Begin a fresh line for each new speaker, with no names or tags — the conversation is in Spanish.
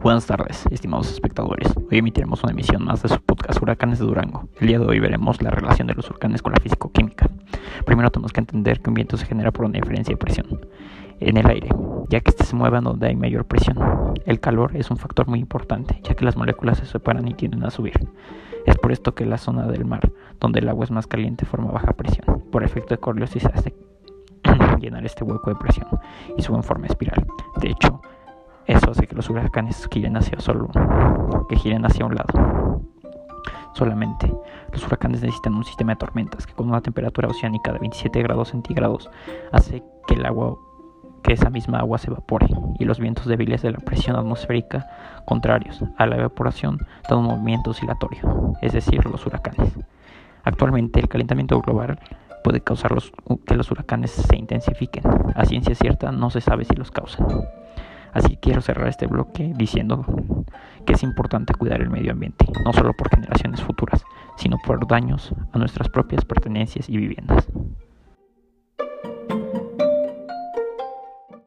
Buenas tardes, estimados espectadores. Hoy emitiremos una emisión más de su podcast Huracanes de Durango. El día de hoy veremos la relación de los huracanes con la físico-química. Primero tenemos que entender que un viento se genera por una diferencia de presión en el aire, ya que éste se mueve donde hay mayor presión. El calor es un factor muy importante, ya que las moléculas se separan y tienden a subir. Es por esto que la zona del mar, donde el agua es más caliente, forma baja presión. Por efecto de Coriolis hace llenar este hueco de presión y sube en forma espiral. De hecho, los huracanes giren hacia solo, que giren hacia un lado. Solamente los huracanes necesitan un sistema de tormentas que con una temperatura oceánica de 27 grados centígrados hace que el agua que esa misma agua se evapore y los vientos débiles de la presión atmosférica contrarios a la evaporación dan un movimiento oscilatorio, es decir, los huracanes. Actualmente el calentamiento global puede causar que los huracanes se intensifiquen. A ciencia cierta no se sabe si los causan. Así quiero cerrar este bloque diciendo que es importante cuidar el medio ambiente, no solo por generaciones futuras, sino por daños a nuestras propias pertenencias y viviendas.